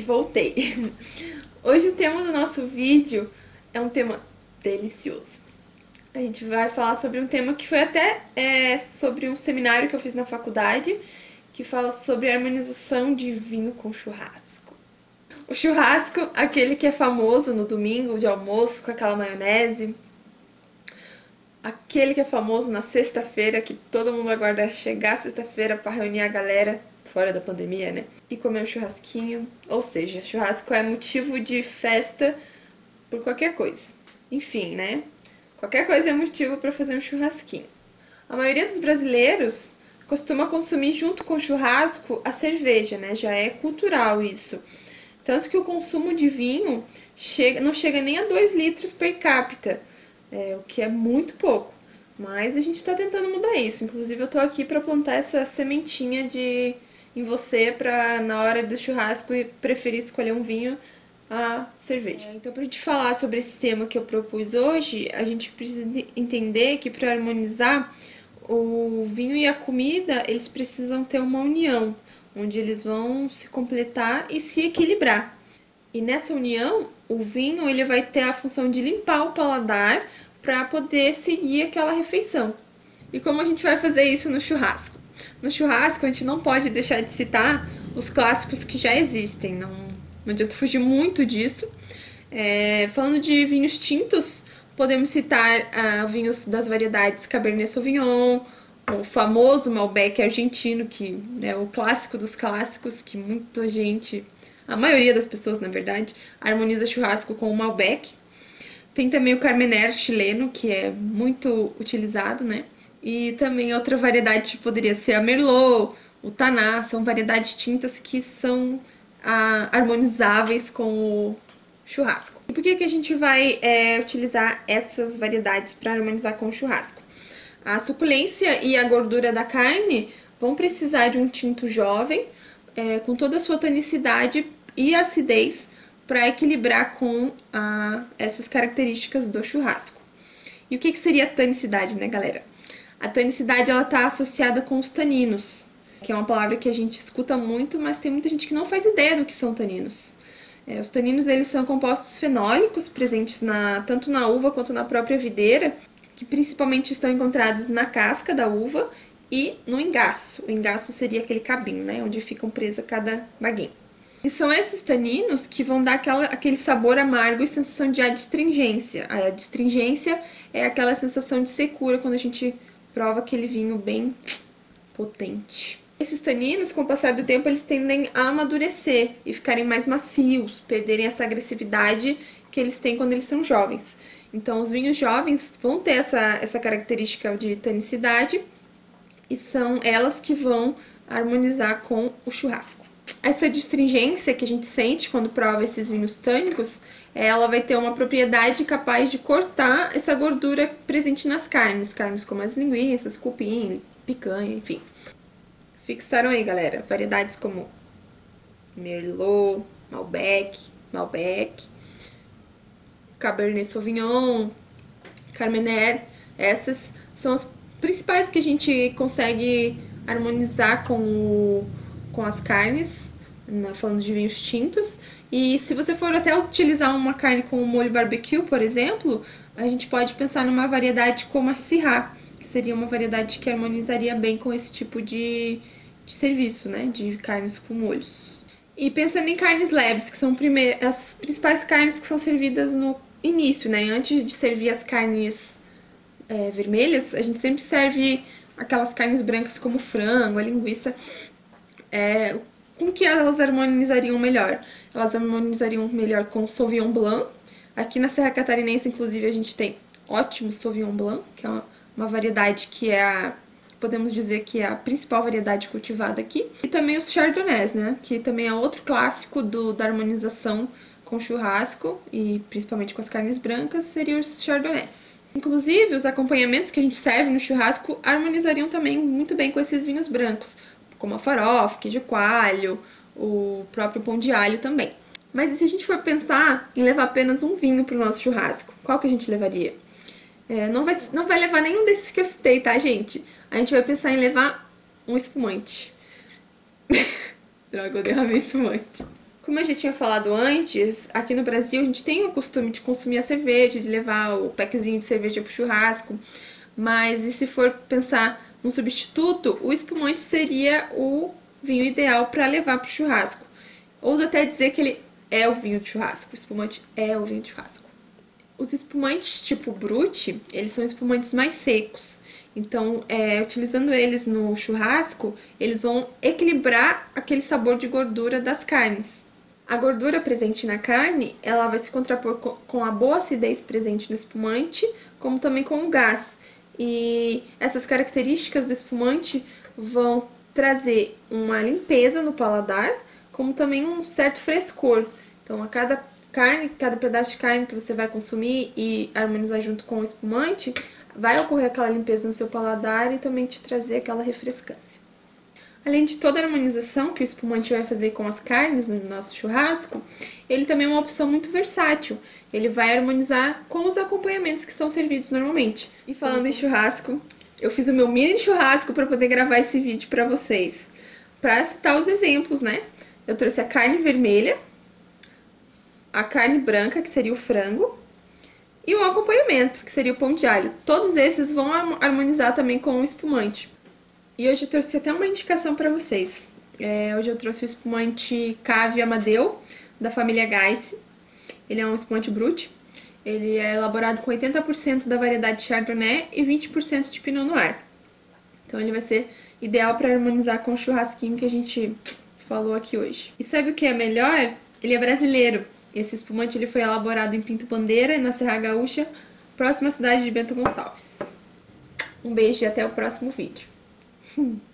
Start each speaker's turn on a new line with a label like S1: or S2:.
S1: gente, voltei. Hoje o tema do nosso vídeo é um tema delicioso. A gente vai falar sobre um tema que foi até é, sobre um seminário que eu fiz na faculdade, que fala sobre harmonização de vinho com churrasco. O churrasco, aquele que é famoso no domingo de almoço com aquela maionese, aquele que é famoso na sexta-feira, que todo mundo aguarda chegar sexta-feira para reunir a galera fora da pandemia, né? E comer um churrasquinho. Ou seja, churrasco é motivo de festa por qualquer coisa. Enfim, né? Qualquer coisa é motivo para fazer um churrasquinho. A maioria dos brasileiros costuma consumir junto com o churrasco a cerveja, né? Já é cultural isso. Tanto que o consumo de vinho chega, não chega nem a 2 litros per capita, é, o que é muito pouco. Mas a gente está tentando mudar isso. Inclusive, eu estou aqui para plantar essa sementinha de em você para na hora do churrasco preferir escolher um vinho a cerveja. É, então, para gente falar sobre esse tema que eu propus hoje, a gente precisa entender que para harmonizar o vinho e a comida, eles precisam ter uma união, onde eles vão se completar e se equilibrar. E nessa união, o vinho ele vai ter a função de limpar o paladar para poder seguir aquela refeição. E como a gente vai fazer isso no churrasco? No churrasco, a gente não pode deixar de citar os clássicos que já existem, não, não adianta fugir muito disso. É, falando de vinhos tintos, podemos citar ah, vinhos das variedades Cabernet Sauvignon, o famoso Malbec argentino, que é o clássico dos clássicos, que muita gente, a maioria das pessoas, na verdade, harmoniza churrasco com o Malbec. Tem também o Carmener chileno, que é muito utilizado, né? E também outra variedade poderia ser a Merlot, o Taná, são variedades tintas que são ah, harmonizáveis com o churrasco. E por que, que a gente vai é, utilizar essas variedades para harmonizar com o churrasco? A suculência e a gordura da carne vão precisar de um tinto jovem, é, com toda a sua tanicidade e acidez, para equilibrar com ah, essas características do churrasco. E o que, que seria tanicidade, né, galera? A tanicidade ela está associada com os taninos, que é uma palavra que a gente escuta muito, mas tem muita gente que não faz ideia do que são taninos. É, os taninos eles são compostos fenólicos presentes na, tanto na uva quanto na própria videira, que principalmente estão encontrados na casca da uva e no engaço. O engaço seria aquele cabinho, né, onde ficam presa cada baguinha. E são esses taninos que vão dar aquela, aquele sabor amargo e sensação de adstringência. A adstringência é aquela sensação de secura quando a gente prova aquele vinho bem potente. Esses taninos, com o passar do tempo, eles tendem a amadurecer e ficarem mais macios, perderem essa agressividade que eles têm quando eles são jovens. Então, os vinhos jovens vão ter essa, essa característica de tanicidade e são elas que vão harmonizar com o churrasco. Essa distringência que a gente sente quando prova esses vinhos tânicos ela vai ter uma propriedade capaz de cortar essa gordura presente nas carnes, carnes como as linguiças, cupim, picanha, enfim. Fixaram aí, galera, variedades como Merlot, Malbec, Malbec, Cabernet Sauvignon, Carmener, essas são as principais que a gente consegue harmonizar com, o, com as carnes, falando de vinhos tintos, e se você for até utilizar uma carne com molho barbecue, por exemplo, a gente pode pensar numa variedade como a Syrah, que seria uma variedade que harmonizaria bem com esse tipo de, de serviço, né, de carnes com molhos. E pensando em carnes leves, que são as principais carnes que são servidas no início, né, antes de servir as carnes é, vermelhas, a gente sempre serve aquelas carnes brancas como frango, a linguiça, é, com que elas harmonizariam melhor? Elas harmonizariam melhor com Sauvignon Blanc. Aqui na Serra Catarinense, inclusive, a gente tem ótimo Sauvignon Blanc, que é uma, uma variedade que é a podemos dizer que é a principal variedade cultivada aqui. E também os chardonnays, né? Que também é outro clássico do, da harmonização com churrasco e principalmente com as carnes brancas, seriam os chardonnays. Inclusive, os acompanhamentos que a gente serve no churrasco harmonizariam também muito bem com esses vinhos brancos como a farofa, queijo coalho, o próprio pão de alho também. Mas e se a gente for pensar em levar apenas um vinho para o nosso churrasco, qual que a gente levaria? É, não, vai, não vai levar nenhum desses que eu citei, tá, gente? A gente vai pensar em levar um espumante. Droga, eu derramei espumante. Como eu já tinha falado antes, aqui no Brasil a gente tem o costume de consumir a cerveja, de levar o packzinho de cerveja pro churrasco, mas e se for pensar num substituto, o espumante seria o vinho ideal para levar pro churrasco. Ouso até dizer que ele é o vinho de churrasco, o espumante é o vinho de churrasco. Os espumantes tipo Brut, eles são espumantes mais secos. Então, é, utilizando eles no churrasco, eles vão equilibrar aquele sabor de gordura das carnes. A gordura presente na carne, ela vai se contrapor com a boa acidez presente no espumante, como também com o gás. E essas características do espumante vão trazer uma limpeza no paladar, como também um certo frescor. Então, a cada carne, cada pedaço de carne que você vai consumir e harmonizar junto com o espumante, vai ocorrer aquela limpeza no seu paladar e também te trazer aquela refrescância. Além de toda a harmonização que o espumante vai fazer com as carnes no nosso churrasco, ele também é uma opção muito versátil. Ele vai harmonizar com os acompanhamentos que são servidos normalmente. E falando em churrasco, eu fiz o meu mini churrasco para poder gravar esse vídeo para vocês. Para citar os exemplos, né? Eu trouxe a carne vermelha, a carne branca, que seria o frango, e o acompanhamento, que seria o pão de alho. Todos esses vão harmonizar também com o espumante. E hoje eu trouxe até uma indicação para vocês. É, hoje eu trouxe o espumante Cave Amadeu, da família Geiss. Ele é um espumante brut. Ele é elaborado com 80% da variedade Chardonnay e 20% de Pinot Noir. Então ele vai ser ideal para harmonizar com o churrasquinho que a gente falou aqui hoje. E sabe o que é melhor? Ele é brasileiro. Esse espumante ele foi elaborado em Pinto Bandeira, na Serra Gaúcha, próxima à cidade de Bento Gonçalves. Um beijo e até o próximo vídeo. Hmm.